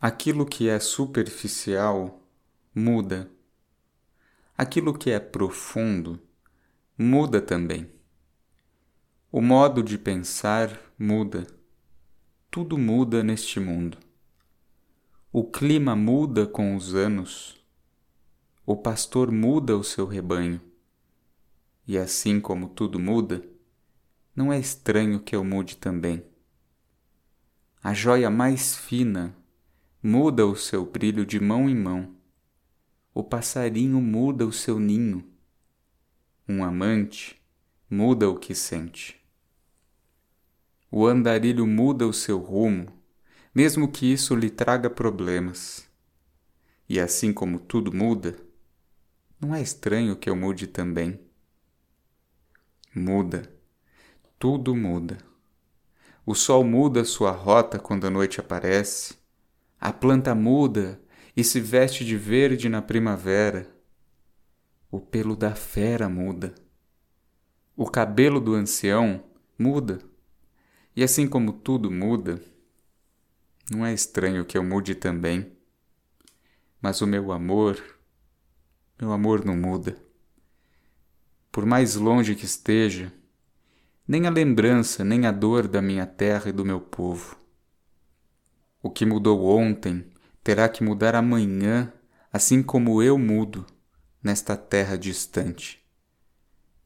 Aquilo que é superficial muda. Aquilo que é profundo muda também. O modo de pensar muda. Tudo muda neste mundo. O clima muda com os anos. O pastor muda o seu rebanho. E assim como tudo muda, não é estranho que eu mude também. A joia mais fina muda o seu brilho de mão em mão. O passarinho muda o seu ninho. Um amante muda o que sente. O andarilho muda o seu rumo, mesmo que isso lhe traga problemas. E assim como tudo muda, não é estranho que eu mude também. Muda, tudo muda. O sol muda sua rota quando a noite aparece a planta muda e se veste de verde na primavera. O pelo da fera muda. O cabelo do ancião muda. E assim como tudo muda, não é estranho que eu mude também. Mas o meu amor, meu amor não muda. Por mais longe que esteja, nem a lembrança, nem a dor da minha terra e do meu povo. O que mudou ontem terá que mudar amanhã, assim como eu mudo nesta terra distante.